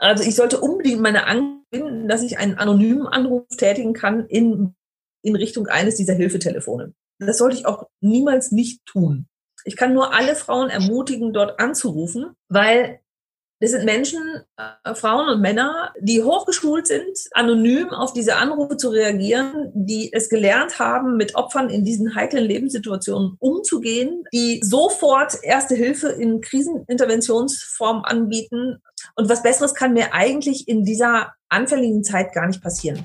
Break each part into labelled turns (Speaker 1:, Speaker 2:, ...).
Speaker 1: Also ich sollte unbedingt meine Angst finden, dass ich einen anonymen Anruf tätigen kann in, in Richtung eines dieser Hilfetelefone. Das sollte ich auch niemals nicht tun. Ich kann nur alle Frauen ermutigen, dort anzurufen, weil das sind Menschen, äh, Frauen und Männer, die hochgeschult sind, anonym auf diese Anrufe zu reagieren, die es gelernt haben, mit Opfern in diesen heiklen Lebenssituationen umzugehen, die sofort Erste Hilfe in Kriseninterventionsform anbieten. Und was Besseres kann mir eigentlich in dieser anfälligen Zeit gar nicht passieren.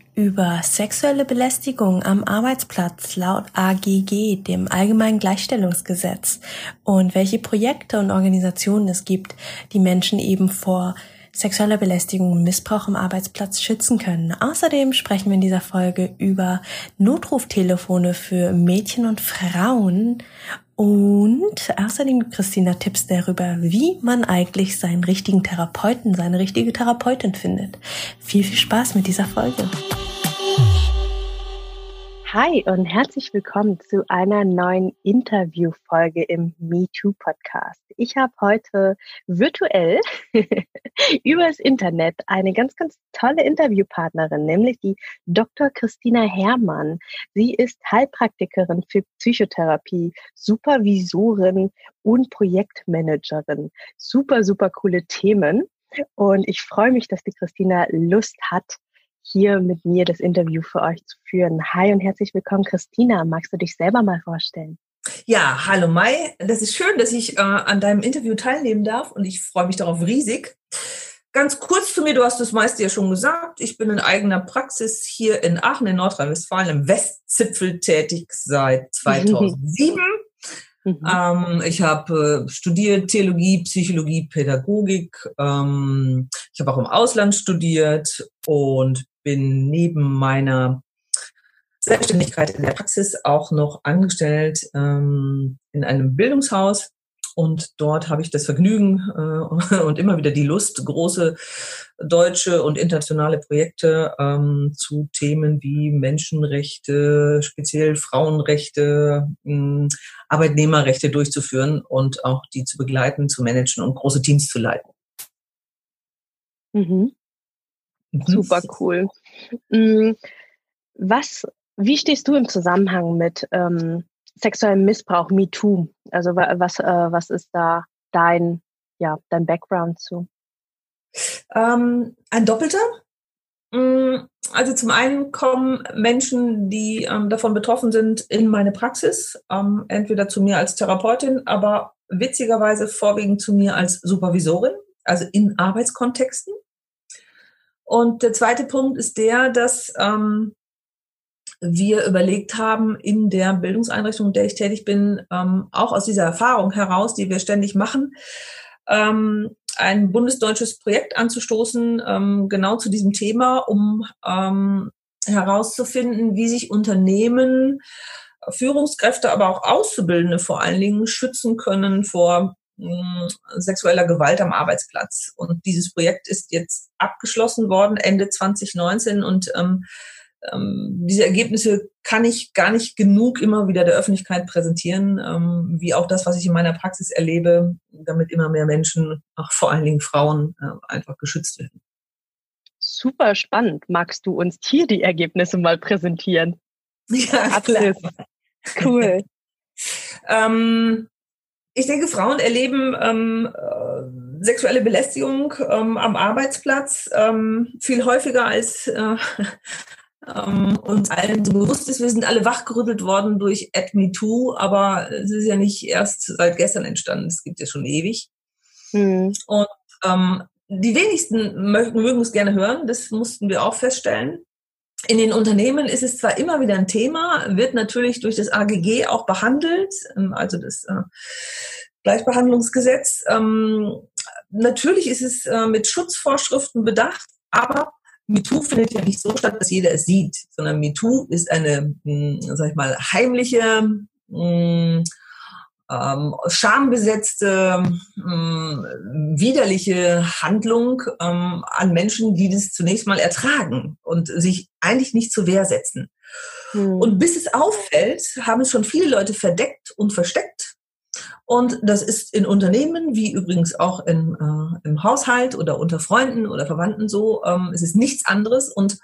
Speaker 2: über sexuelle Belästigung am Arbeitsplatz laut AGG, dem Allgemeinen Gleichstellungsgesetz, und welche Projekte und Organisationen es gibt, die Menschen eben vor sexueller Belästigung und Missbrauch am Arbeitsplatz schützen können. Außerdem sprechen wir in dieser Folge über Notruftelefone für Mädchen und Frauen und außerdem gibt Christina Tipps darüber, wie man eigentlich seinen richtigen Therapeuten, seine richtige Therapeutin findet. Viel, viel Spaß mit dieser Folge. Hi und herzlich willkommen zu einer neuen Interviewfolge im MeToo Podcast. Ich habe heute virtuell übers Internet eine ganz, ganz tolle Interviewpartnerin, nämlich die Dr. Christina Herrmann. Sie ist Heilpraktikerin für Psychotherapie, Supervisorin und Projektmanagerin. Super, super coole Themen. Und ich freue mich, dass die Christina Lust hat, hier mit mir das Interview für euch zu führen. Hi und herzlich willkommen, Christina. Magst du dich selber mal vorstellen?
Speaker 1: Ja, hallo Mai. Das ist schön, dass ich äh, an deinem Interview teilnehmen darf und ich freue mich darauf riesig. Ganz kurz zu mir, du hast das meiste ja schon gesagt. Ich bin in eigener Praxis hier in Aachen in Nordrhein-Westfalen im Westzipfel tätig seit 2007. Mhm. Ähm, ich habe äh, studiert Theologie, Psychologie, Pädagogik. Ähm, ich habe auch im Ausland studiert und bin neben meiner Selbstständigkeit in der Praxis auch noch angestellt ähm, in einem Bildungshaus. Und dort habe ich das Vergnügen äh, und immer wieder die Lust, große deutsche und internationale Projekte ähm, zu Themen wie Menschenrechte, speziell Frauenrechte, mh, Arbeitnehmerrechte durchzuführen und auch die zu begleiten, zu managen und große Teams zu leiten.
Speaker 2: Mhm. Mhm. Super cool. Mm, was, wie stehst du im Zusammenhang mit ähm, sexuellem Missbrauch, MeToo? Also was, äh, was ist da dein, ja, dein Background zu?
Speaker 1: Ähm, ein doppelter. Mm, also zum einen kommen Menschen, die ähm, davon betroffen sind, in meine Praxis, ähm, entweder zu mir als Therapeutin, aber witzigerweise vorwiegend zu mir als Supervisorin, also in Arbeitskontexten. Und der zweite Punkt ist der, dass ähm, wir überlegt haben, in der Bildungseinrichtung, in der ich tätig bin, ähm, auch aus dieser Erfahrung heraus, die wir ständig machen, ähm, ein bundesdeutsches Projekt anzustoßen, ähm, genau zu diesem Thema, um ähm, herauszufinden, wie sich Unternehmen, Führungskräfte, aber auch Auszubildende vor allen Dingen schützen können vor sexueller Gewalt am Arbeitsplatz. Und dieses Projekt ist jetzt abgeschlossen worden Ende 2019 und ähm, ähm, diese Ergebnisse kann ich gar nicht genug immer wieder der Öffentlichkeit präsentieren, ähm, wie auch das, was ich in meiner Praxis erlebe, damit immer mehr Menschen, auch vor allen Dingen Frauen, äh, einfach geschützt werden.
Speaker 2: Super spannend. Magst du uns hier die Ergebnisse mal präsentieren?
Speaker 1: Ja, klar.
Speaker 2: Cool.
Speaker 1: ähm, ich denke, Frauen erleben ähm, äh, sexuelle Belästigung ähm, am Arbeitsplatz ähm, viel häufiger als äh, ähm, uns allen so bewusst ist. Wir sind alle wachgerüttelt worden durch AdMeToo, aber es ist ja nicht erst seit gestern entstanden. Es gibt ja schon ewig. Mhm. Und ähm, die wenigsten mögen, mögen es gerne hören. Das mussten wir auch feststellen. In den Unternehmen ist es zwar immer wieder ein Thema, wird natürlich durch das AGG auch behandelt, ähm, also das äh, Gleichbehandlungsgesetz. Ähm, natürlich ist es äh, mit Schutzvorschriften bedacht, aber MeToo findet ja nicht so statt, dass jeder es sieht, sondern MeToo ist eine, hm, sag ich mal, heimliche, hm, ähm, schambesetzte, ähm, widerliche Handlung ähm, an Menschen, die das zunächst mal ertragen und sich eigentlich nicht zur Wehr setzen. Hm. Und bis es auffällt, haben es schon viele Leute verdeckt und versteckt. Und das ist in Unternehmen, wie übrigens auch in, äh, im Haushalt oder unter Freunden oder Verwandten so. Ähm, es ist nichts anderes. Und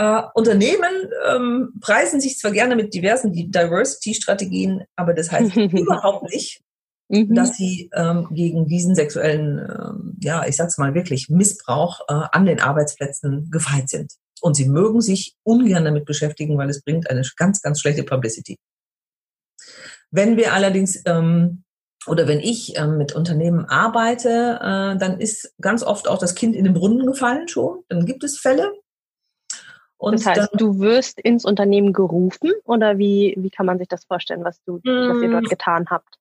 Speaker 1: äh, Unternehmen ähm, preisen sich zwar gerne mit diversen Diversity-Strategien, aber das heißt überhaupt nicht, mhm. dass sie ähm, gegen diesen sexuellen, ähm, ja, ich sag's mal wirklich, Missbrauch äh, an den Arbeitsplätzen gefeit sind. Und sie mögen sich ungern damit beschäftigen, weil es bringt eine ganz, ganz schlechte Publicity. Wenn wir allerdings ähm, oder wenn ich ähm, mit Unternehmen arbeite, äh, dann ist ganz oft auch das Kind in den Brunnen gefallen schon. Dann gibt es Fälle,
Speaker 2: und das heißt, du wirst ins Unternehmen gerufen oder wie, wie kann man sich das vorstellen, was, du, was ihr dort mm. getan habt?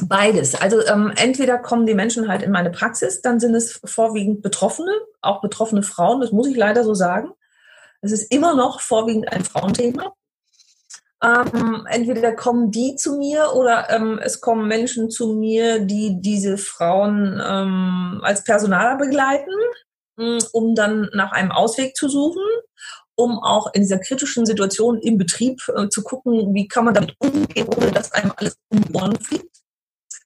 Speaker 1: Beides. Also ähm, entweder kommen die Menschen halt in meine Praxis, dann sind es vorwiegend Betroffene, auch betroffene Frauen, das muss ich leider so sagen. Es ist immer noch vorwiegend ein Frauenthema. Ähm, entweder kommen die zu mir oder ähm, es kommen Menschen zu mir, die diese Frauen ähm, als Personaler begleiten um dann nach einem Ausweg zu suchen, um auch in dieser kritischen Situation im Betrieb äh, zu gucken, wie kann man damit umgehen, ohne dass einem alles um die Ohren fliegt.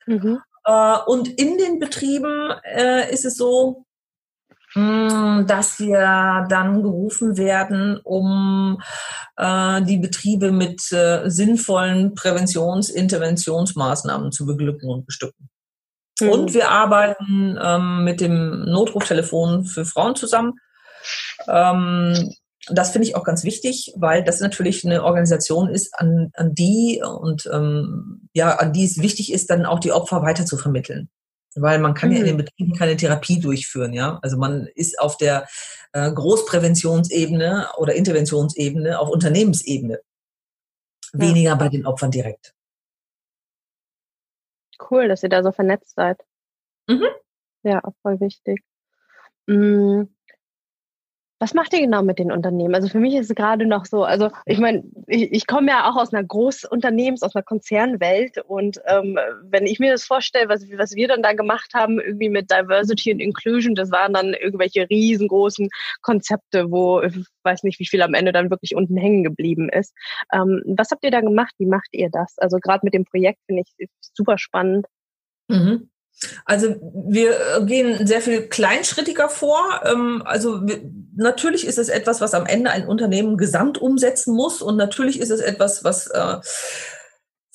Speaker 1: Mhm. Äh, und in den Betrieben äh, ist es so, mh, dass wir dann gerufen werden, um äh, die Betriebe mit äh, sinnvollen Präventions-, Interventionsmaßnahmen zu beglücken und bestücken. Mhm. Und wir arbeiten ähm, mit dem Notruftelefon für Frauen zusammen. Ähm, das finde ich auch ganz wichtig, weil das natürlich eine Organisation ist, an, an die und ähm, ja, an die es wichtig ist, dann auch die Opfer weiter zu vermitteln. Weil man kann mhm. ja in den mhm. Betrieben keine Therapie durchführen, ja. Also man ist auf der äh, Großpräventionsebene oder Interventionsebene, auf Unternehmensebene. Weniger ja. bei den Opfern direkt.
Speaker 2: Cool, dass ihr da so vernetzt seid. Mhm. Ja, voll wichtig. Mhm. Was macht ihr genau mit den Unternehmen? Also für mich ist es gerade noch so, also ich meine, ich, ich komme ja auch aus einer Großunternehmens-, aus einer Konzernwelt und ähm, wenn ich mir das vorstelle, was, was wir dann da gemacht haben, irgendwie mit Diversity und Inclusion, das waren dann irgendwelche riesengroßen Konzepte, wo ich weiß nicht, wie viel am Ende dann wirklich unten hängen geblieben ist. Ähm, was habt ihr da gemacht? Wie macht ihr das? Also gerade mit dem Projekt finde ich super spannend.
Speaker 1: Mhm. Also wir gehen sehr viel kleinschrittiger vor. Ähm, also natürlich ist es etwas, was am Ende ein Unternehmen gesamt umsetzen muss und natürlich ist es etwas, was äh,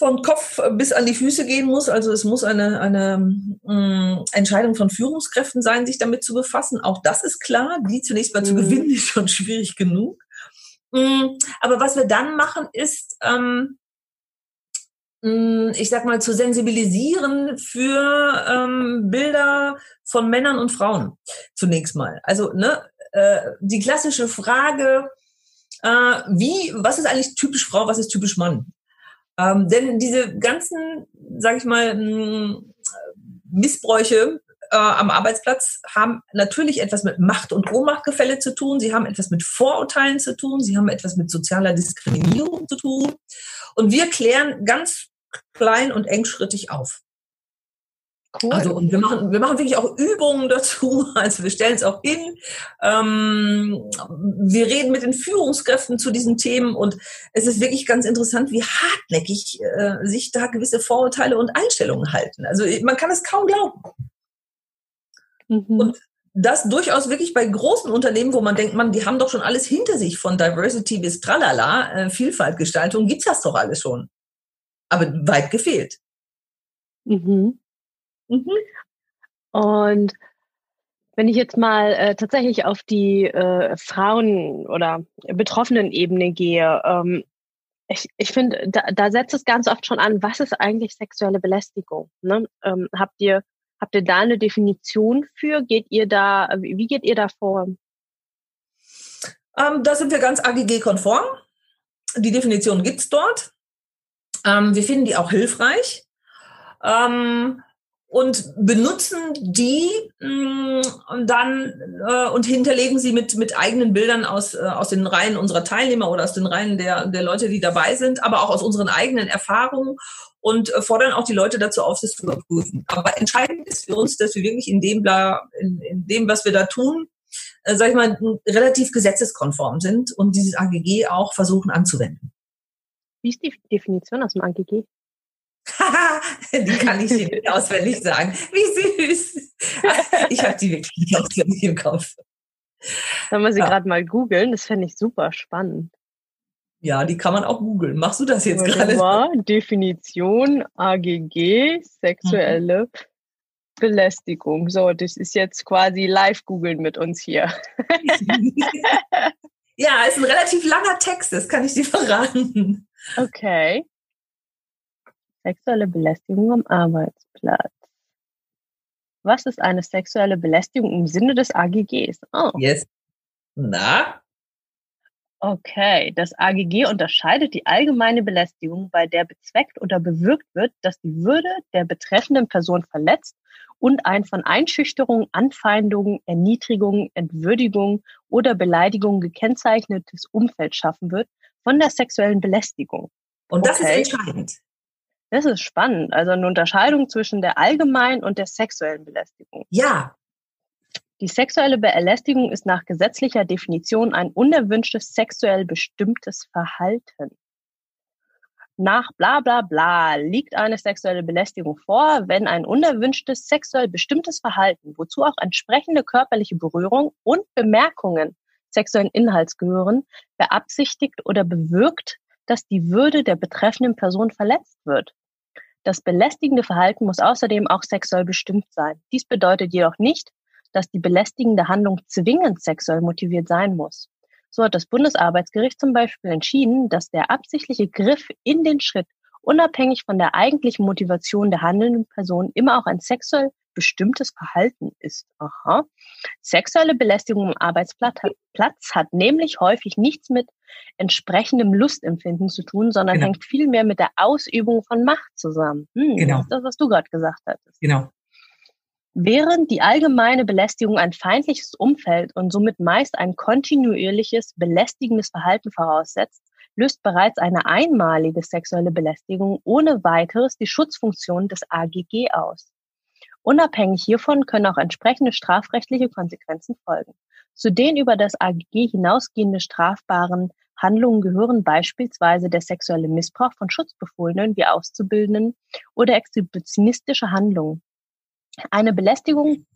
Speaker 1: von Kopf bis an die Füße gehen muss. Also es muss eine, eine mm, Entscheidung von Führungskräften sein, sich damit zu befassen. Auch das ist klar. Die zunächst mal zu mhm. gewinnen, ist schon schwierig genug. Mm, aber was wir dann machen, ist, ähm, ich sag mal, zu sensibilisieren für ähm, Bilder von Männern und Frauen zunächst mal. Also ne, äh, die klassische Frage, äh, wie, was ist eigentlich typisch Frau, was ist typisch Mann? Ähm, denn diese ganzen, sag ich mal, Missbräuche äh, am Arbeitsplatz haben natürlich etwas mit Macht- und Ohnmachtgefälle zu tun. Sie haben etwas mit Vorurteilen zu tun. Sie haben etwas mit sozialer Diskriminierung zu tun. Und wir klären ganz klein und engschrittig auf. Cool. Also und wir machen, wir machen wirklich auch Übungen dazu. Also wir stellen es auch hin. Ähm, wir reden mit den Führungskräften zu diesen Themen und es ist wirklich ganz interessant, wie hartnäckig äh, sich da gewisse Vorurteile und Einstellungen halten. Also man kann es kaum glauben. Mhm. Und das durchaus wirklich bei großen Unternehmen, wo man denkt, man, die haben doch schon alles hinter sich, von Diversity bis Tralala, äh, Vielfaltgestaltung, gibt's das doch alles schon aber weit gefehlt.
Speaker 2: Mhm. Mhm. Und wenn ich jetzt mal äh, tatsächlich auf die äh, Frauen- oder Betroffenen-Ebene gehe, ähm, ich, ich finde, da, da setzt es ganz oft schon an, was ist eigentlich sexuelle Belästigung? Ne? Ähm, habt ihr habt ihr da eine Definition für? Geht ihr da, wie geht ihr da vor?
Speaker 1: Ähm, da sind wir ganz AGG-konform. Die Definition gibt's dort. Ähm, wir finden die auch hilfreich. Ähm, und benutzen die mh, mm, dann äh, und hinterlegen sie mit mit eigenen Bildern aus äh, aus den Reihen unserer Teilnehmer oder aus den Reihen der der Leute, die dabei sind, aber auch aus unseren eigenen Erfahrungen und äh, fordern auch die Leute dazu auf, das zu überprüfen. Aber entscheidend ist für uns, dass wir wirklich in dem in, in dem was wir da tun, äh, sag ich mal, relativ gesetzeskonform sind und dieses AGG auch versuchen anzuwenden.
Speaker 2: Wie ist die Definition aus dem AGG?
Speaker 1: die kann ich dir nicht auswendig sagen. Wie süß. Ich habe die wirklich nicht auswendig im Kopf.
Speaker 2: Sollen wir sie ja. gerade mal googeln? Das fände ich super spannend.
Speaker 1: Ja, die kann man auch googeln. Machst du das jetzt gerade?
Speaker 2: Definition AGG, sexuelle mhm. Belästigung. So, das ist jetzt quasi live googeln mit uns hier.
Speaker 1: ja, ist ein relativ langer Text, das kann ich dir verraten.
Speaker 2: Okay. Sexuelle Belästigung am Arbeitsplatz. Was ist eine sexuelle Belästigung im Sinne des AGGs?
Speaker 1: Oh. Yes. Na?
Speaker 2: Okay, das AGG unterscheidet die allgemeine Belästigung, bei der bezweckt oder bewirkt wird, dass die Würde der betreffenden Person verletzt und ein von Einschüchterung, Anfeindung, Erniedrigung, Entwürdigung oder Beleidigung gekennzeichnetes Umfeld schaffen wird von der sexuellen Belästigung.
Speaker 1: Und das okay. ist entscheidend.
Speaker 2: Das ist spannend. Also eine Unterscheidung zwischen der allgemeinen und der sexuellen Belästigung.
Speaker 1: Ja.
Speaker 2: Die sexuelle Belästigung ist nach gesetzlicher Definition ein unerwünschtes sexuell bestimmtes Verhalten. Nach bla bla bla liegt eine sexuelle Belästigung vor, wenn ein unerwünschtes sexuell bestimmtes Verhalten, wozu auch entsprechende körperliche Berührung und Bemerkungen sexuellen Inhalts gehören, beabsichtigt oder bewirkt, dass die Würde der betreffenden Person verletzt wird. Das belästigende Verhalten muss außerdem auch sexuell bestimmt sein. Dies bedeutet jedoch nicht, dass die belästigende Handlung zwingend sexuell motiviert sein muss. So hat das Bundesarbeitsgericht zum Beispiel entschieden, dass der absichtliche Griff in den Schritt unabhängig von der eigentlichen Motivation der handelnden Person immer auch ein sexuell bestimmtes Verhalten ist. Aha. Sexuelle Belästigung am Arbeitsplatz hat, Platz hat nämlich häufig nichts mit entsprechendem Lustempfinden zu tun, sondern genau. hängt vielmehr mit der Ausübung von Macht zusammen. Hm, genau. Das ist das, was du gerade gesagt hattest.
Speaker 1: Genau.
Speaker 2: Während die allgemeine Belästigung ein feindliches Umfeld und somit meist ein kontinuierliches, belästigendes Verhalten voraussetzt, löst bereits eine einmalige sexuelle Belästigung ohne weiteres die Schutzfunktion des AGG aus. Unabhängig hiervon können auch entsprechende strafrechtliche Konsequenzen folgen. Zu den über das AGG hinausgehende strafbaren Handlungen gehören beispielsweise der sexuelle Missbrauch von Schutzbefohlenen wie Auszubildenden oder exhibitionistische Handlungen. Eine Belästigung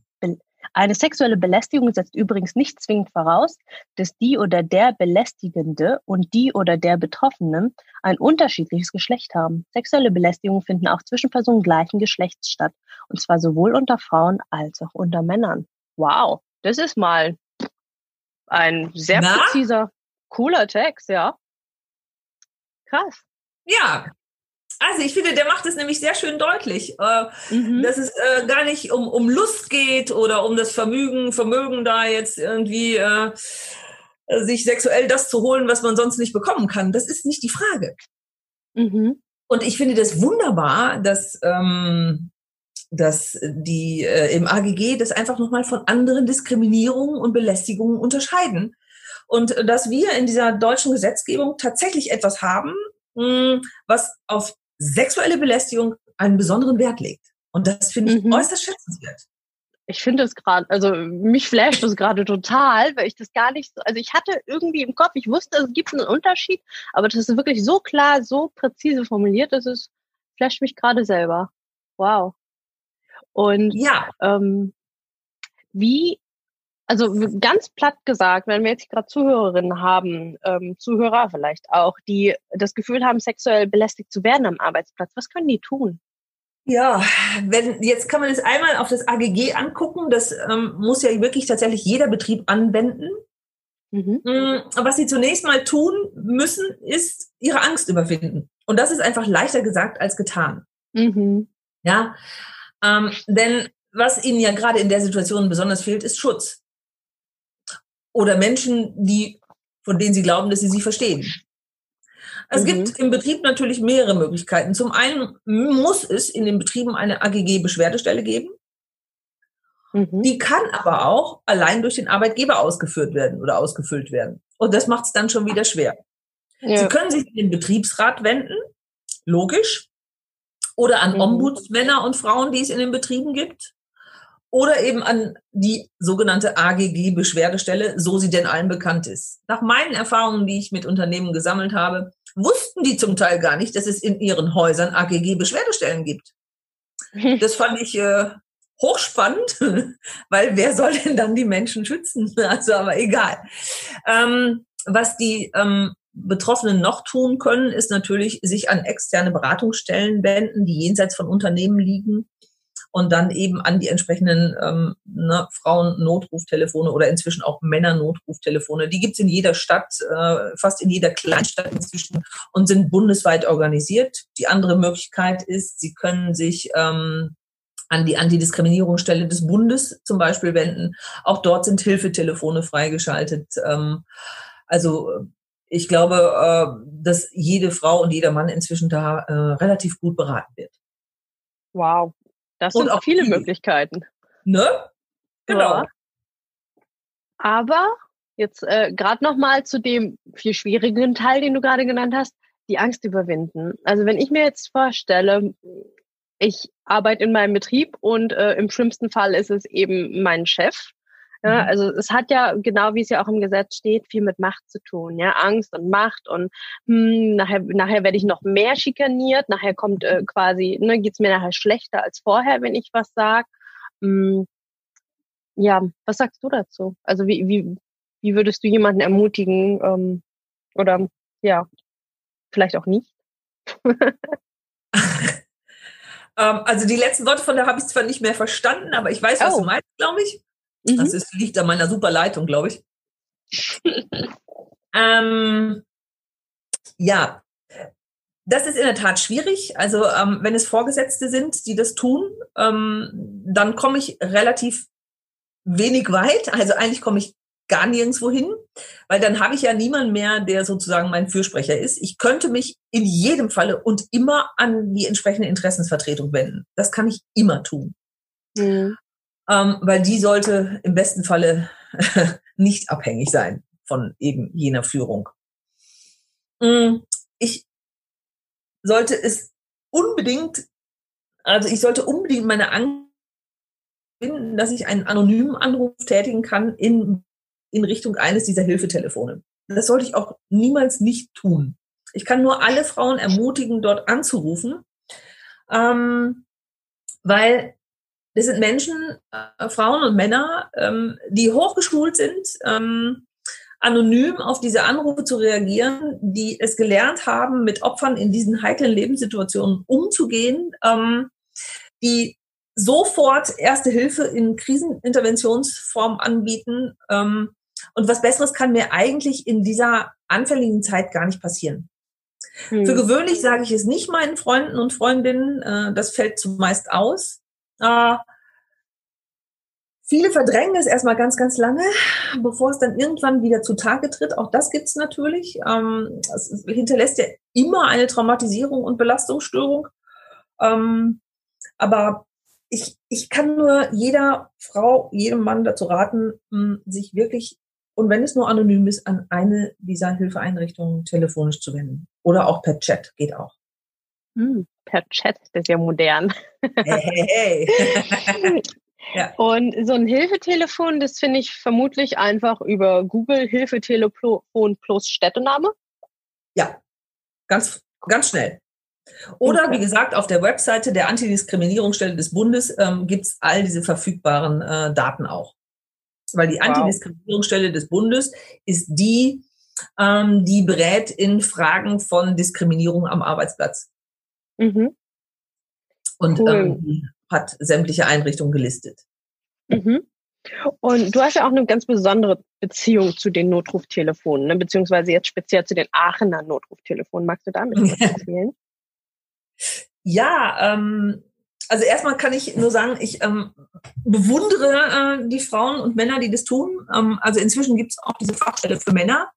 Speaker 2: eine sexuelle Belästigung setzt übrigens nicht zwingend voraus, dass die oder der Belästigende und die oder der Betroffene ein unterschiedliches Geschlecht haben. Sexuelle Belästigungen finden auch zwischen Personen gleichen Geschlechts statt, und zwar sowohl unter Frauen als auch unter Männern. Wow, das ist mal ein sehr Na? präziser, cooler Text, ja. Krass.
Speaker 1: Ja, also ich finde, der macht es nämlich sehr schön deutlich, äh, mhm. dass es äh, gar nicht um, um Lust geht oder um das Vermögen, Vermögen da jetzt irgendwie äh, sich sexuell das zu holen, was man sonst nicht bekommen kann. Das ist nicht die Frage. Mhm. Und ich finde das wunderbar, dass, ähm, dass die äh, im AGG das einfach nochmal von anderen Diskriminierungen und Belästigungen unterscheiden. Und dass wir in dieser deutschen Gesetzgebung tatsächlich etwas haben, hm, was auf sexuelle Belästigung einen besonderen Wert legt. Und das finde ich mhm. äußerst schätzenswert.
Speaker 2: Ich finde es gerade, also mich flasht das gerade total, weil ich das gar nicht so, also ich hatte irgendwie im Kopf, ich wusste, es gibt einen Unterschied, aber das ist wirklich so klar, so präzise formuliert, dass es flasht mich gerade selber. Wow. Und ja. ähm, wie also ganz platt gesagt, wenn wir jetzt gerade Zuhörerinnen haben, ähm, Zuhörer vielleicht auch, die das Gefühl haben, sexuell belästigt zu werden am Arbeitsplatz, was können die tun?
Speaker 1: Ja, wenn jetzt kann man es einmal auf das AGG angucken. Das ähm, muss ja wirklich tatsächlich jeder Betrieb anwenden. Mhm. Mm, was sie zunächst mal tun müssen, ist ihre Angst überwinden. Und das ist einfach leichter gesagt als getan. Mhm. Ja, ähm, denn was ihnen ja gerade in der Situation besonders fehlt, ist Schutz oder Menschen, die, von denen sie glauben, dass sie sie verstehen. Es mhm. gibt im Betrieb natürlich mehrere Möglichkeiten. Zum einen muss es in den Betrieben eine AGG-Beschwerdestelle geben. Mhm. Die kann aber auch allein durch den Arbeitgeber ausgeführt werden oder ausgefüllt werden. Und das macht es dann schon wieder schwer. Ja. Sie können sich in den Betriebsrat wenden, logisch, oder an mhm. Ombudsmänner und Frauen, die es in den Betrieben gibt, oder eben an die sogenannte AGG-Beschwerdestelle, so sie denn allen bekannt ist. Nach meinen Erfahrungen, die ich mit Unternehmen gesammelt habe, wussten die zum Teil gar nicht, dass es in ihren Häusern AGG-Beschwerdestellen gibt. Das fand ich äh, hochspannend, weil wer soll denn dann die Menschen schützen? Also, aber egal. Ähm, was die ähm, Betroffenen noch tun können, ist natürlich sich an externe Beratungsstellen wenden, die jenseits von Unternehmen liegen und dann eben an die entsprechenden ähm, ne, Frauen-Notruftelefone oder inzwischen auch Männer-Notruftelefone. Die gibt's in jeder Stadt, äh, fast in jeder Kleinstadt inzwischen und sind bundesweit organisiert. Die andere Möglichkeit ist, sie können sich ähm, an die Antidiskriminierungsstelle des Bundes zum Beispiel wenden. Auch dort sind Hilfetelefone freigeschaltet. Ähm, also ich glaube, äh, dass jede Frau und jeder Mann inzwischen da äh, relativ gut beraten wird.
Speaker 2: Wow, das sind auch viele die, Möglichkeiten.
Speaker 1: Ne? Genau. Ja.
Speaker 2: Aber jetzt äh, gerade noch mal zu dem viel schwierigen Teil, den du gerade genannt hast, die Angst überwinden. Also wenn ich mir jetzt vorstelle, ich arbeite in meinem Betrieb und äh, im schlimmsten Fall ist es eben mein Chef, ja, mhm. also es hat ja, genau wie es ja auch im Gesetz steht, viel mit Macht zu tun. Ja, Angst und Macht und hm, nachher, nachher werde ich noch mehr schikaniert, nachher kommt äh, quasi, ne, geht's mir nachher schlechter als vorher, wenn ich was sag. Hm, ja, was sagst du dazu? Also wie, wie, wie würdest du jemanden ermutigen ähm, oder ja, vielleicht auch nicht?
Speaker 1: Ähm, also die letzten Worte von der habe ich zwar nicht mehr verstanden, aber ich weiß, was oh. du meinst, glaube ich. Mhm. Das ist, liegt an meiner super Leitung, glaube ich. ähm, ja, das ist in der Tat schwierig. Also ähm, wenn es Vorgesetzte sind, die das tun, ähm, dann komme ich relativ wenig weit. Also eigentlich komme ich gar nirgendwo hin, weil dann habe ich ja niemanden mehr, der sozusagen mein Fürsprecher ist. Ich könnte mich in jedem Falle und immer an die entsprechende Interessensvertretung wenden. Das kann ich immer tun. Mhm ähm, weil die sollte im besten Falle nicht abhängig sein von eben jener Führung. Mm, ich sollte es unbedingt, also ich sollte unbedingt meine Angst finden, dass ich einen anonymen Anruf tätigen kann in, in Richtung eines dieser Hilfetelefone. Das sollte ich auch niemals nicht tun. Ich kann nur alle Frauen ermutigen, dort anzurufen, ähm, weil das sind Menschen, äh, Frauen und Männer, ähm, die hochgeschult sind, ähm, anonym auf diese Anrufe zu reagieren, die es gelernt haben, mit Opfern in diesen heiklen Lebenssituationen umzugehen, ähm, die sofort erste Hilfe in Kriseninterventionsform anbieten. Ähm, und was Besseres kann mir eigentlich in dieser anfälligen Zeit gar nicht passieren. Hm. Für gewöhnlich sage ich es nicht meinen Freunden und Freundinnen, äh, das fällt zumeist aus. Äh, viele verdrängen es erstmal ganz, ganz lange, bevor es dann irgendwann wieder zutage tritt. Auch das gibt's natürlich. Ähm, es hinterlässt ja immer eine Traumatisierung und Belastungsstörung. Ähm, aber ich, ich kann nur jeder Frau, jedem Mann dazu raten, mh, sich wirklich, und wenn es nur anonym ist, an eine dieser Hilfeeinrichtungen telefonisch zu wenden. Oder auch per Chat, geht auch.
Speaker 2: Hm, per Chat, das ist ja modern. Hey, hey, hey. ja. Und so ein Hilfetelefon, das finde ich vermutlich einfach über Google Hilfetelefon plus Städtename.
Speaker 1: Ja, ganz, ganz schnell. Oder wie gesagt, auf der Webseite der Antidiskriminierungsstelle des Bundes ähm, gibt es all diese verfügbaren äh, Daten auch. Weil die wow. Antidiskriminierungsstelle des Bundes ist die, ähm, die berät in Fragen von Diskriminierung am Arbeitsplatz. Mhm. Und cool. ähm, hat sämtliche Einrichtungen gelistet.
Speaker 2: Mhm. Und du hast ja auch eine ganz besondere Beziehung zu den Notruftelefonen, ne? beziehungsweise jetzt speziell zu den Aachener Notruftelefonen. Magst du damit was erzählen?
Speaker 1: Ja, ähm, also erstmal kann ich nur sagen, ich ähm, bewundere äh, die Frauen und Männer, die das tun. Ähm, also inzwischen gibt es auch diese Fachstelle für Männer.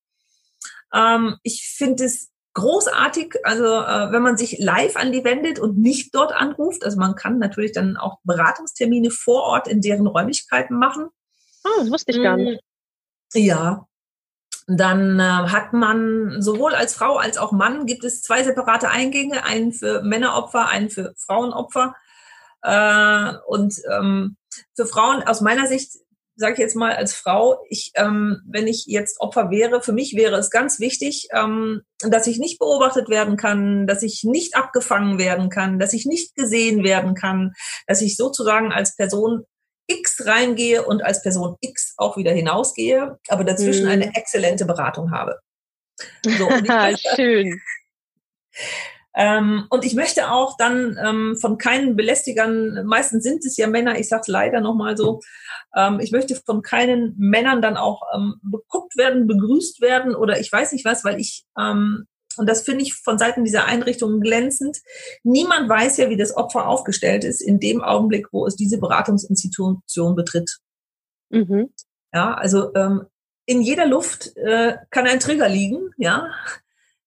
Speaker 1: Ähm, ich finde es großartig, also äh, wenn man sich live an die wendet und nicht dort anruft. Also man kann natürlich dann auch Beratungstermine vor Ort in deren Räumlichkeiten machen.
Speaker 2: Oh, das wusste ich gar nicht.
Speaker 1: Ja. Dann äh, hat man sowohl als Frau als auch Mann gibt es zwei separate Eingänge, einen für Männeropfer, einen für Frauenopfer. Äh, und ähm, für Frauen aus meiner Sicht sage ich jetzt mal als Frau, ich, ähm, wenn ich jetzt Opfer wäre, für mich wäre es ganz wichtig, ähm, dass ich nicht beobachtet werden kann, dass ich nicht abgefangen werden kann, dass ich nicht gesehen werden kann, dass ich sozusagen als Person X reingehe und als Person X auch wieder hinausgehe, aber dazwischen hm. eine exzellente Beratung habe.
Speaker 2: So, Schön.
Speaker 1: Ähm, und ich möchte auch dann ähm, von keinen Belästigern, meistens sind es ja Männer, ich sage es leider nochmal so, ähm, ich möchte von keinen Männern dann auch ähm, beguckt werden, begrüßt werden oder ich weiß nicht was, weil ich, ähm, und das finde ich von Seiten dieser Einrichtungen glänzend, niemand weiß ja, wie das Opfer aufgestellt ist in dem Augenblick, wo es diese Beratungsinstitution betritt. Mhm. Ja, also ähm, in jeder Luft äh, kann ein Trigger liegen, ja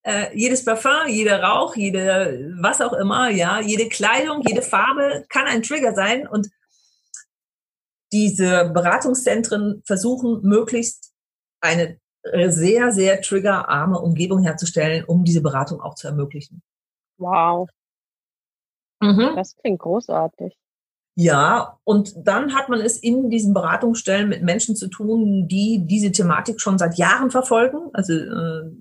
Speaker 1: äh, jedes Parfum, jeder Rauch, jede, was auch immer, ja, jede Kleidung, jede Farbe kann ein Trigger sein und diese Beratungszentren versuchen möglichst eine sehr, sehr triggerarme Umgebung herzustellen, um diese Beratung auch zu ermöglichen.
Speaker 2: Wow. Mhm. Das klingt großartig.
Speaker 1: Ja, und dann hat man es in diesen Beratungsstellen mit Menschen zu tun, die diese Thematik schon seit Jahren verfolgen. Also äh,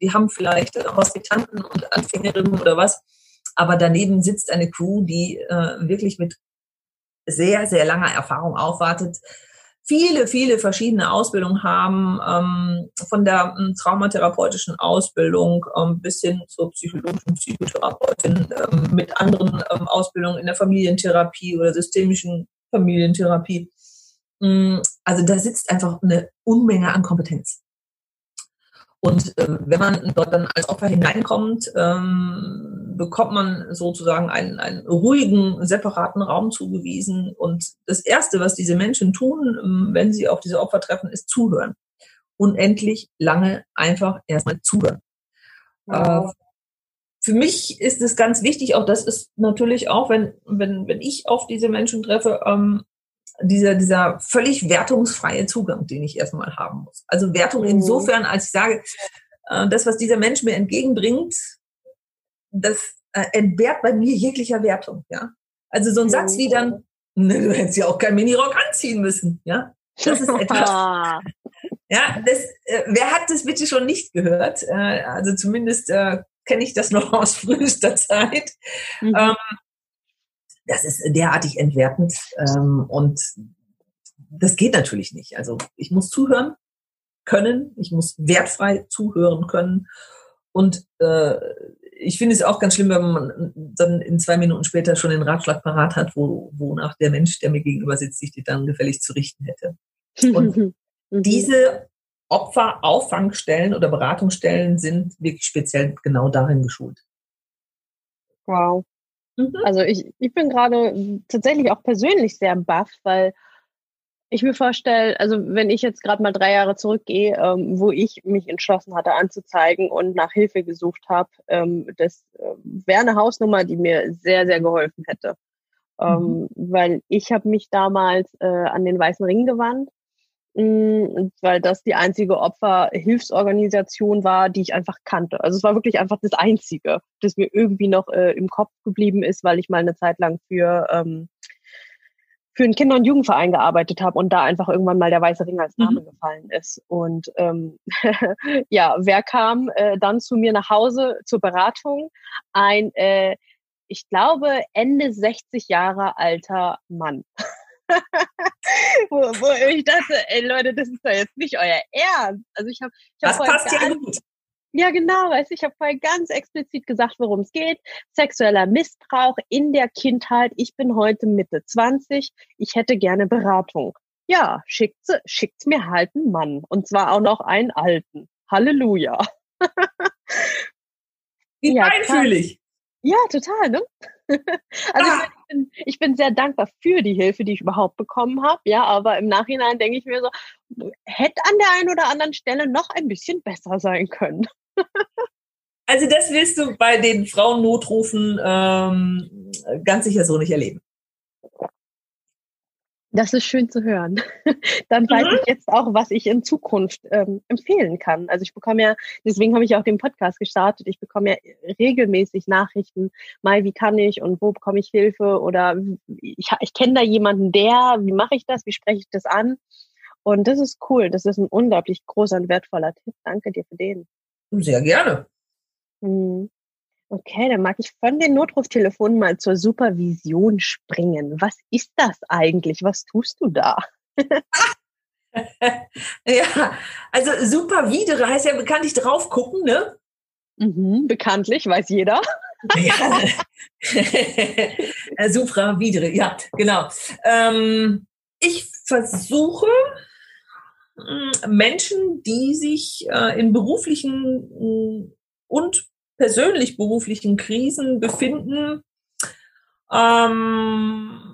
Speaker 1: die haben vielleicht Hospitanten und Anfängerinnen oder was, aber daneben sitzt eine Crew, die äh, wirklich mit sehr, sehr langer Erfahrung aufwartet, viele, viele verschiedene Ausbildungen haben, ähm, von der ähm, traumatherapeutischen Ausbildung ähm, bis hin zur psychologischen Psychotherapeutin ähm, mit anderen ähm, Ausbildungen in der Familientherapie oder systemischen Familientherapie. Mm, also da sitzt einfach eine Unmenge an Kompetenz. Und äh, wenn man dort dann als Opfer hineinkommt, ähm, bekommt man sozusagen einen, einen ruhigen, separaten Raum zugewiesen. Und das Erste, was diese Menschen tun, ähm, wenn sie auf diese Opfer treffen, ist zuhören. Unendlich lange einfach erstmal zuhören. Wow. Äh, für mich ist es ganz wichtig, auch das ist natürlich auch, wenn, wenn, wenn ich auf diese Menschen treffe, ähm, dieser, dieser völlig wertungsfreie Zugang, den ich erstmal haben muss. Also Wertung mhm. insofern, als ich sage, äh, das, was dieser Mensch mir entgegenbringt, das äh, entbehrt bei mir jeglicher Wertung, ja. Also so ein mhm. Satz wie dann, ne, du hättest ja auch kein Minirock anziehen müssen, ja. Das ist etwas. ja, das, äh, wer hat das bitte schon nicht gehört? Äh, also zumindest kenne ich das noch aus frühester Zeit. Mhm. Ähm, das ist derartig entwertend ähm, und das geht natürlich nicht. Also ich muss zuhören können, ich muss wertfrei zuhören können und äh, ich finde es auch ganz schlimm, wenn man dann in zwei Minuten später schon den Ratschlag parat hat, wo, wonach der Mensch, der mir gegenüber sitzt, sich die dann gefällig zu richten hätte. Und mhm. diese Opferauffangstellen oder Beratungsstellen sind wirklich speziell genau darin geschult.
Speaker 2: Wow. Mhm. Also ich, ich bin gerade tatsächlich auch persönlich sehr baff, weil ich mir vorstelle, also wenn ich jetzt gerade mal drei Jahre zurückgehe, ähm, wo ich mich entschlossen hatte anzuzeigen und nach Hilfe gesucht habe, ähm, das äh, wäre eine Hausnummer, die mir sehr, sehr geholfen hätte. Ähm, mhm. weil ich habe mich damals äh, an den Weißen Ring gewandt weil das die einzige Opferhilfsorganisation war, die ich einfach kannte. Also es war wirklich einfach das Einzige, das mir irgendwie noch äh, im Kopf geblieben ist, weil ich mal eine Zeit lang für ähm, für einen Kinder- und Jugendverein gearbeitet habe und da einfach irgendwann mal der weiße Ring als Name mhm. gefallen ist. Und ähm, ja, wer kam äh, dann zu mir nach Hause zur Beratung? Ein, äh, ich glaube, Ende 60 Jahre alter Mann. wo, wo ich dachte, ey Leute, das ist doch jetzt nicht euer Ernst. Also ich habe, ich
Speaker 1: hab das passt ja gut.
Speaker 2: Ja, genau, weißt ich habe vorher ganz explizit gesagt, worum es geht. Sexueller Missbrauch in der Kindheit. Ich bin heute Mitte 20. Ich hätte gerne Beratung. Ja, schickt, schickt mir halt einen Mann. Und zwar auch noch einen alten. Halleluja.
Speaker 1: Wie ja, feinfühlig.
Speaker 2: Ja, total, ne? also ah. Ich, bin, ich bin sehr dankbar für die Hilfe, die ich überhaupt bekommen habe, ja, aber im Nachhinein denke ich mir so, hätte an der einen oder anderen Stelle noch ein bisschen besser sein können.
Speaker 1: Also das willst du bei den Frauennotrufen ähm, ganz sicher so nicht erleben.
Speaker 2: Das ist schön zu hören. Dann mhm. weiß ich jetzt auch, was ich in Zukunft ähm, empfehlen kann. Also ich bekomme ja, deswegen habe ich auch den Podcast gestartet. Ich bekomme ja regelmäßig Nachrichten, mal wie kann ich und wo bekomme ich Hilfe oder ich, ich kenne da jemanden, der, wie mache ich das, wie spreche ich das an? Und das ist cool. Das ist ein unglaublich großer und wertvoller Tipp. Danke dir für den.
Speaker 1: Sehr gerne.
Speaker 2: Mhm. Okay, dann mag ich von den Notruftelefonen mal zur Supervision springen. Was ist das eigentlich? Was tust du da?
Speaker 1: ja, also Supervidere heißt ja bekanntlich drauf gucken, ne?
Speaker 2: Mhm, bekanntlich, weiß jeder. ja.
Speaker 1: Supravidere, ja, genau. Ähm, ich versuche Menschen, die sich äh, in beruflichen und persönlich beruflichen Krisen befinden, ähm,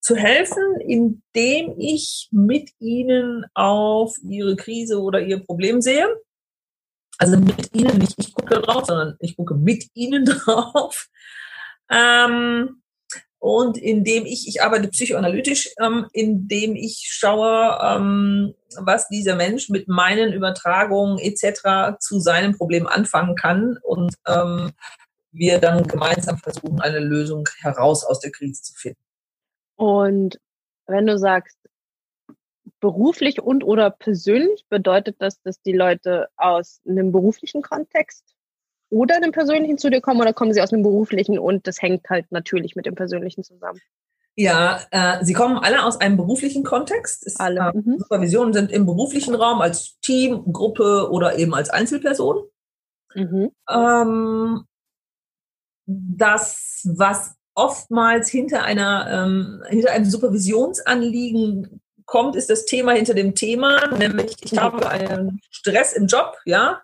Speaker 1: zu helfen, indem ich mit ihnen auf ihre Krise oder ihr Problem sehe. Also mit ihnen, nicht ich gucke drauf, sondern ich gucke mit ihnen drauf. Ähm, und indem ich, ich arbeite psychoanalytisch, ähm, indem ich schaue, ähm, was dieser Mensch mit meinen Übertragungen etc. zu seinem Problem anfangen kann und ähm, wir dann gemeinsam versuchen, eine Lösung heraus aus der Krise zu finden.
Speaker 2: Und wenn du sagst, beruflich und oder persönlich, bedeutet das, dass die Leute aus einem beruflichen Kontext oder einem persönlichen zu dir kommen oder kommen sie aus einem beruflichen und das hängt halt natürlich mit dem persönlichen zusammen?
Speaker 1: Ja, äh, sie kommen alle aus einem beruflichen Kontext. Es, alle. Äh, mhm. Supervisionen sind im beruflichen Raum als Team, Gruppe oder eben als Einzelperson. Mhm. Ähm, das, was oftmals hinter einer ähm, hinter einem Supervisionsanliegen kommt, ist das Thema hinter dem Thema, nämlich ich mhm. habe einen Stress im Job, ja,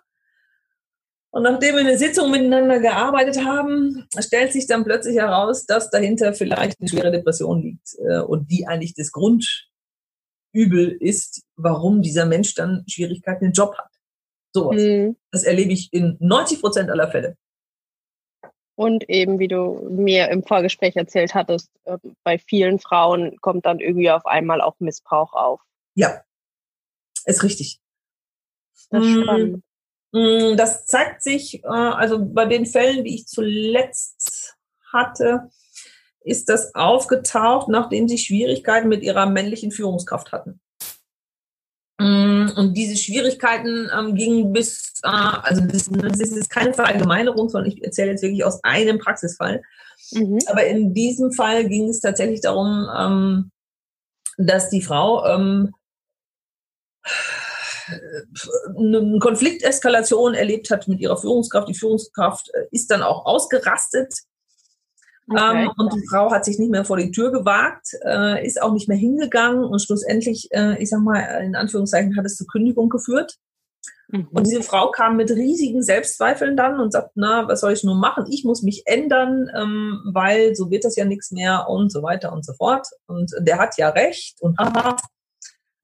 Speaker 1: und nachdem wir eine Sitzung miteinander gearbeitet haben, stellt sich dann plötzlich heraus, dass dahinter vielleicht eine schwere Depression liegt äh, und die eigentlich das Grundübel ist, warum dieser Mensch dann Schwierigkeiten im Job hat. Sowas. Mhm. Das erlebe ich in 90 Prozent aller Fälle.
Speaker 2: Und eben, wie du mir im Vorgespräch erzählt hattest, äh, bei vielen Frauen kommt dann irgendwie auf einmal auch Missbrauch auf.
Speaker 1: Ja, ist richtig.
Speaker 2: Das ist spannend.
Speaker 1: Mm, das zeigt sich, äh, also bei den Fällen, die ich zuletzt hatte, ist das aufgetaucht, nachdem sie Schwierigkeiten mit ihrer männlichen Führungskraft hatten. Mm, und diese Schwierigkeiten ähm, gingen bis, äh, also das, das ist keine Verallgemeinerung, sondern ich erzähle jetzt wirklich aus einem Praxisfall. Mhm. Aber in diesem Fall ging es tatsächlich darum, ähm, dass die Frau ähm, eine Konflikteskalation erlebt hat mit ihrer Führungskraft. Die Führungskraft äh, ist dann auch ausgerastet. Okay. Ähm, und die Frau hat sich nicht mehr vor die Tür gewagt, äh, ist auch nicht mehr hingegangen und schlussendlich, äh, ich sag mal, in Anführungszeichen hat es zur Kündigung geführt. Mhm. Und diese Frau kam mit riesigen Selbstzweifeln dann und sagt, na, was soll ich nur machen? Ich muss mich ändern, ähm, weil so wird das ja nichts mehr und so weiter und so fort. Und der hat ja recht und haha.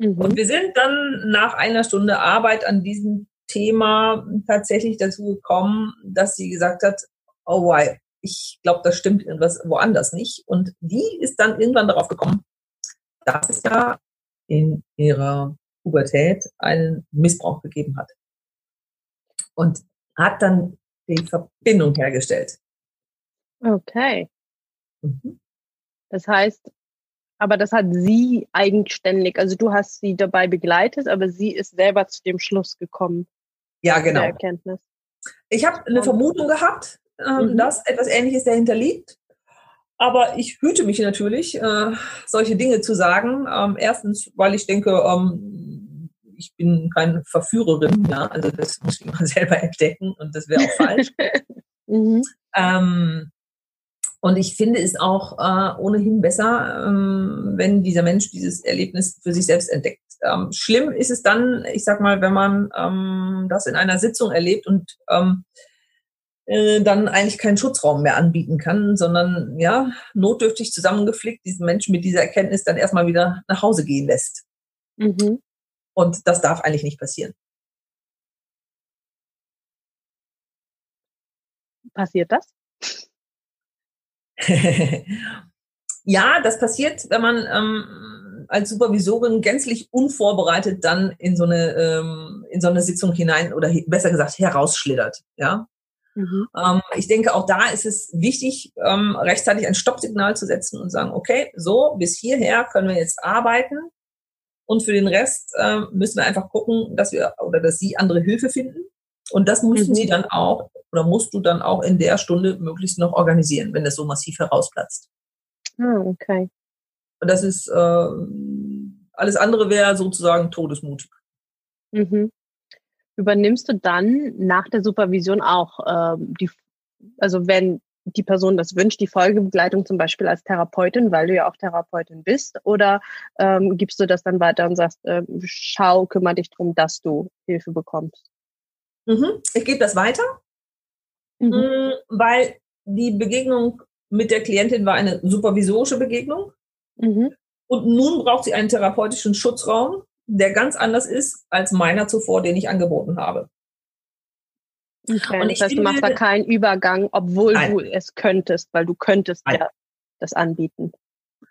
Speaker 1: Mhm. Und wir sind dann nach einer Stunde Arbeit an diesem Thema tatsächlich dazu gekommen, dass sie gesagt hat, oh why, ich glaube, das stimmt irgendwas woanders nicht. Und die ist dann irgendwann darauf gekommen, dass es ja in ihrer Pubertät einen Missbrauch gegeben hat. Und hat dann die Verbindung hergestellt.
Speaker 2: Okay. Mhm. Das heißt, aber das hat sie eigenständig, also du hast sie dabei begleitet, aber sie ist selber zu dem Schluss gekommen.
Speaker 1: Ja, genau. Erkenntnis. Ich habe eine Vermutung gehabt, äh, mhm. dass etwas Ähnliches dahinter liegt. Aber ich hüte mich natürlich, äh, solche Dinge zu sagen. Ähm, erstens, weil ich denke, ähm, ich bin keine Verführerin, ja, also das muss ich immer selber entdecken und das wäre auch falsch. mhm. Und ich finde es auch äh, ohnehin besser, ähm, wenn dieser Mensch dieses Erlebnis für sich selbst entdeckt. Ähm, schlimm ist es dann, ich sag mal, wenn man ähm, das in einer Sitzung erlebt und ähm, äh, dann eigentlich keinen Schutzraum mehr anbieten kann, sondern ja, notdürftig zusammengeflickt diesen Menschen mit dieser Erkenntnis dann erstmal wieder nach Hause gehen lässt. Mhm. Und das darf eigentlich nicht passieren.
Speaker 2: passiert das?
Speaker 1: ja, das passiert, wenn man ähm, als Supervisorin gänzlich unvorbereitet dann in so eine ähm, in so eine Sitzung hinein oder besser gesagt herausschlittert. Ja, Mhm. Ähm, ich denke, auch da ist es wichtig, ähm, rechtzeitig ein Stoppsignal zu setzen und sagen, okay, so, bis hierher können wir jetzt arbeiten. Und für den Rest äh, müssen wir einfach gucken, dass wir oder dass Sie andere Hilfe finden. Und das müssen mhm. Sie dann auch oder musst du dann auch in der Stunde möglichst noch organisieren, wenn das so massiv herausplatzt.
Speaker 2: Ah, okay.
Speaker 1: Und das ist äh, alles andere wäre sozusagen todesmutig.
Speaker 2: Mhm übernimmst du dann nach der Supervision auch ähm, die, also wenn die Person das wünscht, die Folgebegleitung zum Beispiel als Therapeutin, weil du ja auch Therapeutin bist, oder ähm, gibst du das dann weiter und sagst, äh, schau, kümmere dich darum, dass du Hilfe bekommst?
Speaker 1: Mhm. Ich gebe das weiter, mhm. Mm, weil die Begegnung mit der Klientin war eine supervisorische Begegnung. Mhm. Und nun braucht sie einen therapeutischen Schutzraum, der ganz anders ist als meiner zuvor, den ich angeboten habe.
Speaker 2: Okay, und ich das heißt, finde, du machst da keinen Übergang, obwohl nein. du es könntest, weil du könntest ja das anbieten.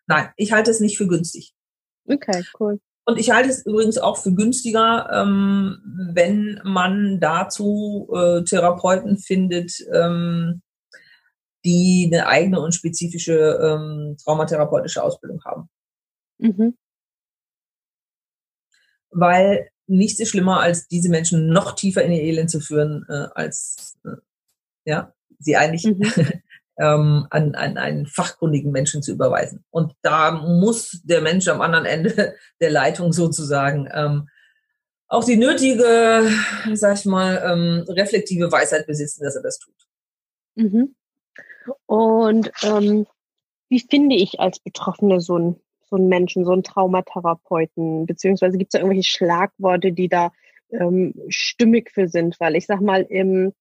Speaker 1: Nein, ich halte es nicht für günstig.
Speaker 2: Okay, cool.
Speaker 1: Und ich halte es übrigens auch für günstiger, ähm, wenn man dazu äh, Therapeuten findet, ähm, die eine eigene und spezifische ähm, traumatherapeutische Ausbildung haben. Mhm weil nichts ist schlimmer, als diese Menschen noch tiefer in ihr Elend zu führen, äh, als äh, ja, sie eigentlich mhm. ähm, an, an einen fachkundigen Menschen zu überweisen. Und da muss der Mensch am anderen Ende der Leitung sozusagen ähm, auch die nötige, sag ich mal, ähm, reflektive Weisheit besitzen, dass er das tut.
Speaker 2: Mhm. Und ähm, wie finde ich als Betroffene so ein so einen Menschen, so einen Traumatherapeuten? Beziehungsweise gibt es da irgendwelche Schlagworte, die da ähm, stimmig für sind? Weil ich sag mal, im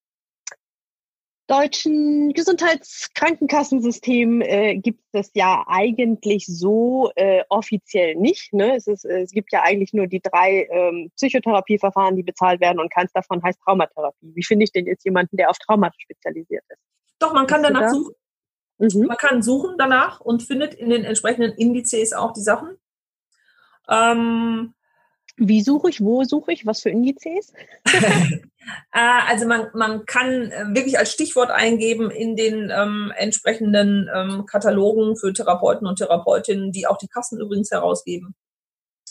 Speaker 2: deutschen Gesundheitskrankenkassensystem äh, gibt es das ja eigentlich so äh, offiziell nicht. Ne? Es, ist, es gibt ja eigentlich nur die drei ähm, Psychotherapieverfahren, die bezahlt werden und keins davon heißt Traumatherapie. Wie finde ich denn jetzt jemanden, der auf Traumata spezialisiert ist?
Speaker 1: Doch, man kann danach suchen. Mhm. Man kann suchen danach und findet in den entsprechenden Indizes auch die Sachen.
Speaker 2: Ähm, Wie suche ich? Wo suche ich? Was für Indizes?
Speaker 1: Äh, also man, man kann äh, wirklich als Stichwort eingeben in den ähm, entsprechenden ähm, Katalogen für Therapeuten und Therapeutinnen, die auch die Kassen übrigens herausgeben.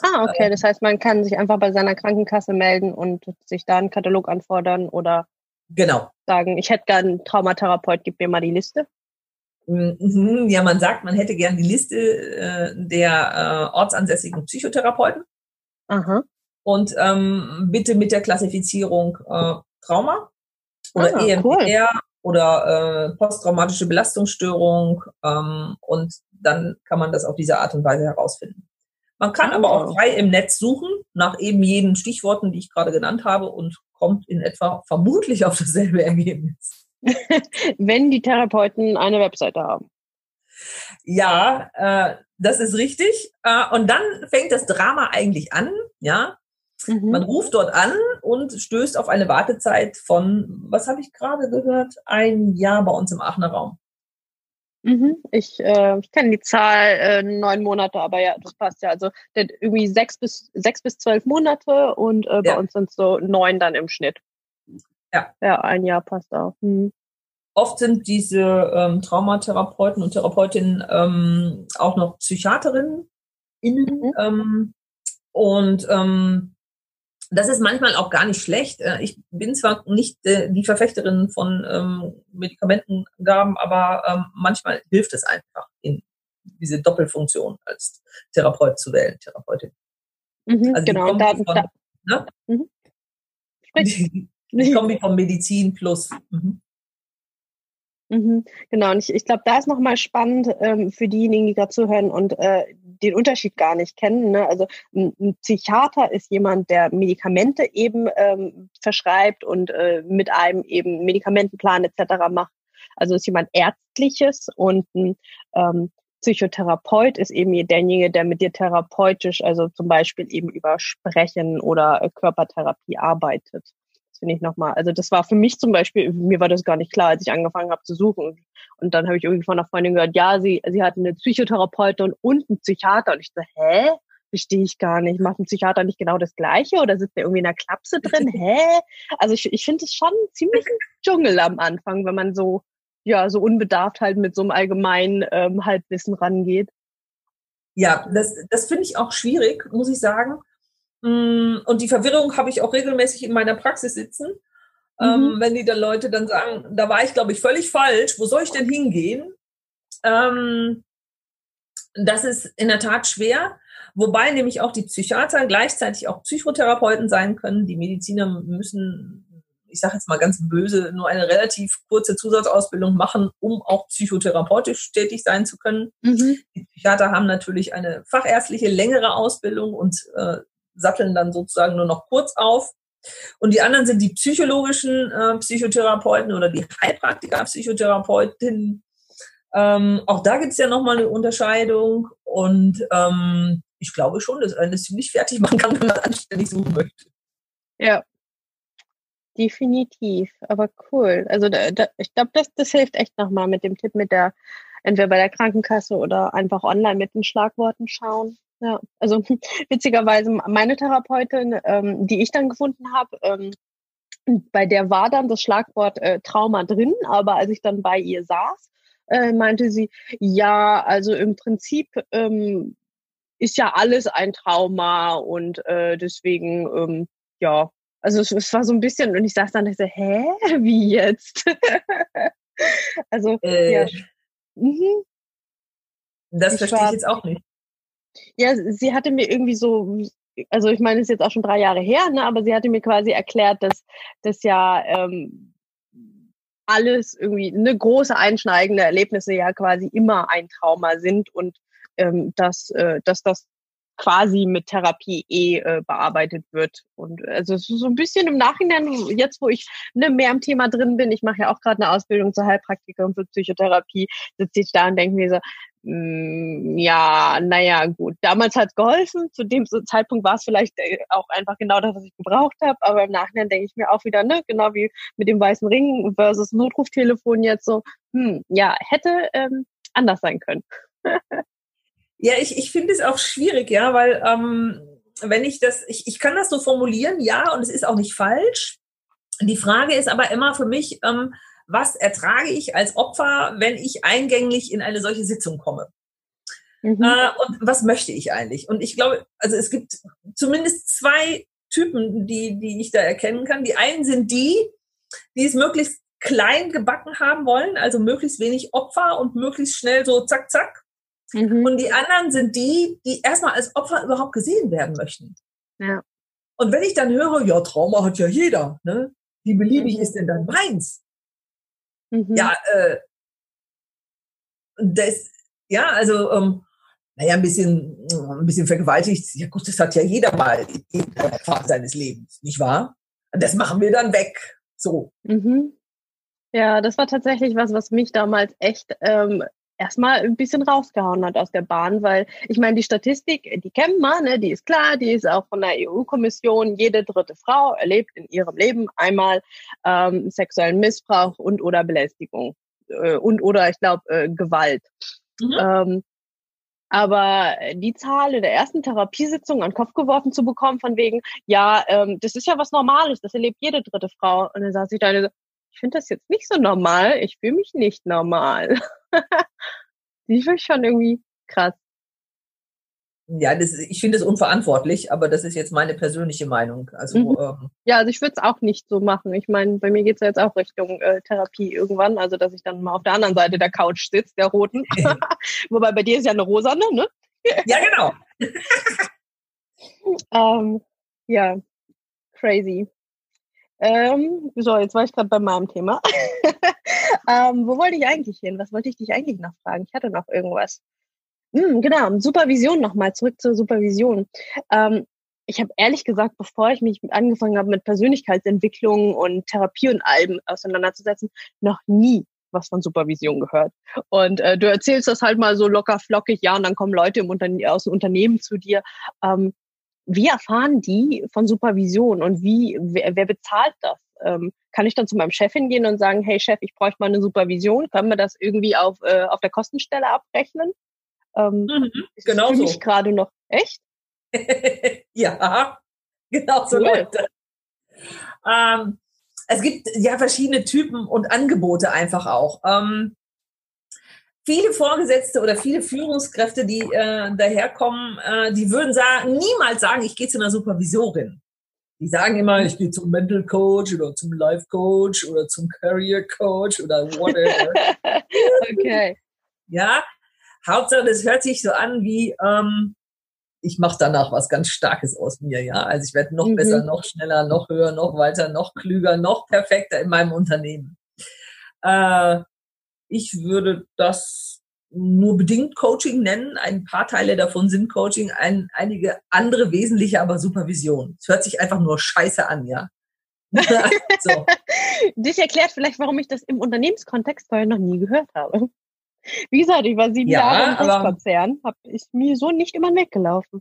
Speaker 2: Ah, okay. Ähm. Das heißt, man kann sich einfach bei seiner Krankenkasse melden und sich da einen Katalog anfordern oder
Speaker 1: genau.
Speaker 2: sagen, ich hätte gern einen Traumatherapeut, gib mir mal die Liste.
Speaker 1: Mhm, ja, man sagt, man hätte gern die Liste äh, der äh, ortsansässigen Psychotherapeuten. Aha. Und ähm, bitte mit der Klassifizierung äh, Trauma oder ah, EMDR cool. oder äh, posttraumatische Belastungsstörung. Ähm, und dann kann man das auf diese Art und Weise herausfinden. Man kann oh. aber auch frei im Netz suchen nach eben jeden Stichworten, die ich gerade genannt habe und kommt in etwa vermutlich auf dasselbe Ergebnis.
Speaker 2: wenn die Therapeuten eine Webseite haben.
Speaker 1: Ja, äh, das ist richtig. Äh, und dann fängt das Drama eigentlich an, ja. Mhm. Man ruft dort an und stößt auf eine Wartezeit von, was habe ich gerade gehört, ein Jahr bei uns im Aachener Raum.
Speaker 2: Mhm. Ich, äh, ich kenne die Zahl äh, neun Monate, aber ja, das passt ja. Also irgendwie sechs bis sechs bis zwölf Monate und äh, bei ja. uns sind so neun dann im Schnitt. Ja. Ja, ein Jahr passt auch. Hm.
Speaker 1: Oft sind diese ähm, Traumatherapeuten und Therapeutinnen ähm, auch noch Psychiaterinnen innen. Mhm. Ähm, und ähm, das ist manchmal auch gar nicht schlecht. Äh, ich bin zwar nicht äh, die Verfechterin von ähm, Medikamentengaben, aber ähm, manchmal hilft es einfach, in diese Doppelfunktion als Therapeut zu wählen, Therapeutin.
Speaker 2: Mhm, also genau, da, von, da.
Speaker 1: Ne? Mhm. Die, die Kombi von Medizin plus. Mhm.
Speaker 2: Mhm, genau, und ich, ich glaube, da ist nochmal spannend ähm, für diejenigen, die gerade zuhören und äh, den Unterschied gar nicht kennen. Ne? Also ein, ein, Psychiater ist jemand, der Medikamente eben ähm, verschreibt und äh, mit einem eben Medikamentenplan etc. macht. Also ist jemand Ärztliches und ein ähm, Psychotherapeut ist eben derjenige, der mit dir therapeutisch, also zum Beispiel eben über Sprechen oder äh, Körpertherapie arbeitet. Finde ich nochmal. Also das war für mich zum Beispiel, mir war das gar nicht klar, als ich angefangen habe zu suchen. Und dann habe ich irgendwie von einer Freundin gehört, ja, sie, sie hat eine Psychotherapeutin und einen Psychiater. Und ich so, hä? Verstehe ich gar nicht. Macht ein Psychiater nicht genau das Gleiche oder sitzt der irgendwie in der Klapse drin? Hä? Also ich, ich finde es schon ziemlich ein Dschungel am Anfang, wenn man so, ja, so unbedarft halt mit so einem allgemeinen ähm, Halbwissen rangeht.
Speaker 1: Ja, das, das finde ich auch schwierig, muss ich sagen. Mm, und die Verwirrung habe ich auch regelmäßig in meiner Praxis sitzen. Mhm. Ähm, wenn die dann Leute dann sagen, da war ich, glaube ich, völlig falsch, wo soll ich denn hingehen? Ähm, das ist in der Tat schwer, wobei nämlich auch die Psychiater gleichzeitig auch Psychotherapeuten sein können. Die Mediziner müssen, ich sage jetzt mal ganz böse, nur eine relativ kurze Zusatzausbildung machen, um auch psychotherapeutisch tätig sein zu können. Mhm. Die Psychiater haben natürlich eine fachärztliche längere Ausbildung und äh, satteln dann sozusagen nur noch kurz auf. Und die anderen sind die psychologischen äh, Psychotherapeuten oder die Heilpraktiker-Psychotherapeutinnen. Ähm, auch da gibt es ja nochmal eine Unterscheidung. Und ähm, ich glaube schon, dass das ziemlich fertig machen kann, wenn man anständig suchen möchte.
Speaker 2: Ja, definitiv. Aber cool. Also da, da, ich glaube, das, das hilft echt nochmal mit dem Tipp mit der, entweder bei der Krankenkasse oder einfach online mit den Schlagworten schauen. Ja, also witzigerweise meine Therapeutin, ähm, die ich dann gefunden habe, ähm, bei der war dann das Schlagwort äh, Trauma drin, aber als ich dann bei ihr saß, äh, meinte sie, ja, also im Prinzip ähm, ist ja alles ein Trauma und äh, deswegen, ähm, ja, also es, es, war so ein bisschen, und ich saß dann und ich so, hä, wie jetzt? also, äh, ja. Mhm.
Speaker 1: Das ich verstehe war, ich jetzt auch nicht.
Speaker 2: Ja, sie hatte mir irgendwie so, also ich meine, es ist jetzt auch schon drei Jahre her, ne, aber sie hatte mir quasi erklärt, dass das ja ähm, alles irgendwie eine große einschneidende Erlebnisse ja quasi immer ein Trauma sind und ähm, dass, äh, dass das quasi mit Therapie eh äh, bearbeitet wird. Und also so ein bisschen im Nachhinein, jetzt wo ich ne, mehr im Thema drin bin, ich mache ja auch gerade eine Ausbildung zur Heilpraktikerin für Psychotherapie, sitze ich da und denke mir so, Mm, ja, naja, gut. Damals hat geholfen. Zu dem Zeitpunkt war es vielleicht äh, auch einfach genau das, was ich gebraucht habe. Aber im Nachhinein denke ich mir auch wieder, ne, genau wie mit dem weißen Ring versus Notruftelefon jetzt so, hm, ja, hätte ähm, anders sein können.
Speaker 1: ja, ich, ich finde es auch schwierig, ja, weil ähm, wenn ich das, ich, ich kann das so formulieren, ja, und es ist auch nicht falsch. Die Frage ist aber immer für mich, ähm, was ertrage ich als Opfer, wenn ich eingänglich in eine solche Sitzung komme? Mhm. Äh, und was möchte ich eigentlich? Und ich glaube, also es gibt zumindest zwei Typen, die, die ich da erkennen kann. Die einen sind die, die es möglichst klein gebacken haben wollen, also möglichst wenig Opfer und möglichst schnell so zack, zack. Mhm. Und die anderen sind die, die erstmal als Opfer überhaupt gesehen werden möchten. Ja. Und wenn ich dann höre, ja, Trauma hat ja jeder, ne? Wie beliebig mhm. ist denn dann meins? Mhm. Ja, äh, das, ja, also, ähm, naja, ein bisschen, ein bisschen vergewaltigt. Ja gut, das hat ja jeder mal in der Phase seines Lebens, nicht wahr? Und das machen wir dann weg. So.
Speaker 2: Mhm. Ja, das war tatsächlich was, was mich damals echt ähm, erstmal ein bisschen rausgehauen hat aus der Bahn, weil ich meine, die Statistik, die kennen wir, ne, die ist klar, die ist auch von der EU-Kommission. Jede dritte Frau erlebt in ihrem Leben einmal ähm, sexuellen Missbrauch und oder Belästigung äh, und oder ich glaube äh, Gewalt. Mhm. Ähm, aber die Zahl in der ersten Therapiesitzung an den Kopf geworfen zu bekommen, von wegen, ja, ähm, das ist ja was Normales, das erlebt jede dritte Frau. Und dann saß ich da und so, ich finde das jetzt nicht so normal, ich fühle mich nicht normal. die finde ich schon irgendwie krass.
Speaker 1: Ja, das, ich finde es unverantwortlich, aber das ist jetzt meine persönliche Meinung. Also, mhm.
Speaker 2: ähm, ja, also ich würde es auch nicht so machen. Ich meine, bei mir geht es ja jetzt auch Richtung äh, Therapie irgendwann, also dass ich dann mal auf der anderen Seite der Couch sitze, der roten. Wobei bei dir ist ja eine rosane, ne?
Speaker 1: ja, genau.
Speaker 2: ähm, ja, crazy. Ähm, so, jetzt war ich gerade bei meinem Thema. ähm, wo wollte ich eigentlich hin? Was wollte ich dich eigentlich noch fragen? Ich hatte noch irgendwas. Hm, genau, Supervision nochmal, zurück zur Supervision. Ähm, ich habe ehrlich gesagt, bevor ich mich angefangen habe mit Persönlichkeitsentwicklung und Therapie und allem auseinanderzusetzen, noch nie was von Supervision gehört. Und äh, du erzählst das halt mal so locker flockig, ja, und dann kommen Leute im Unterne aus dem Unternehmen zu dir. Ähm, wie erfahren die von Supervision und wie, wer, wer bezahlt das? ähm, kann ich dann zu meinem Chef hingehen und sagen, hey Chef, ich bräuchte mal eine Supervision, können wir das irgendwie auf, äh, auf der Kostenstelle abrechnen? Ähm, mhm, genau so. Ich gerade noch echt?
Speaker 1: ja, genau so cool. Leute. Ähm, es gibt ja verschiedene Typen und Angebote einfach auch. Ähm, viele Vorgesetzte oder viele Führungskräfte, die äh, daherkommen, äh, die würden sagen, niemals sagen, ich gehe zu einer Supervisorin. Die sagen immer, ich gehe zum Mental Coach oder zum Life Coach oder zum Career Coach oder whatever. okay. Ja, Hauptsache, das hört sich so an wie, ähm, ich mache danach was ganz Starkes aus mir, ja. Also ich werde noch mhm. besser, noch schneller, noch höher, noch weiter, noch klüger, noch perfekter in meinem Unternehmen. Äh, ich würde das nur bedingt Coaching nennen. Ein paar Teile davon sind Coaching, ein, einige andere wesentliche aber Supervision. Es hört sich einfach nur scheiße an, ja.
Speaker 2: so. Dich erklärt vielleicht, warum ich das im Unternehmenskontext vorher noch nie gehört habe. Wie gesagt, ich war sieben ja, Jahre im Großkonzern, habe ich mir so nicht immer weggelaufen.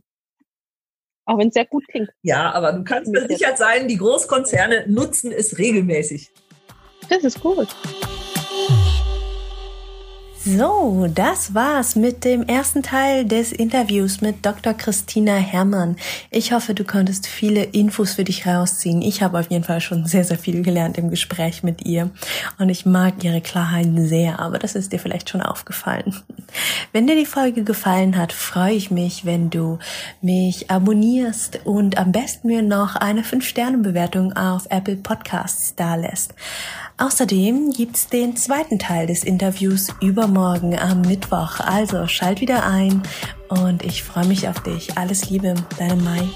Speaker 2: Auch wenn es sehr gut klingt.
Speaker 1: Ja, aber du kannst mir sicher sein, die Großkonzerne nutzen es regelmäßig.
Speaker 2: Das ist gut.
Speaker 3: So, das war's mit dem ersten Teil des Interviews mit Dr. Christina Herrmann. Ich hoffe, du konntest viele Infos für dich rausziehen. Ich habe auf jeden Fall schon sehr, sehr viel gelernt im Gespräch mit ihr. Und ich mag ihre Klarheiten sehr, aber das ist dir vielleicht schon aufgefallen. Wenn dir die Folge gefallen hat, freue ich mich, wenn du mich abonnierst und am besten mir noch eine 5-Sterne-Bewertung auf Apple Podcasts da lässt. Außerdem gibt's den zweiten Teil des Interviews übermorgen am Mittwoch. Also schalt wieder ein und ich freue mich auf dich. Alles Liebe, deine Mai.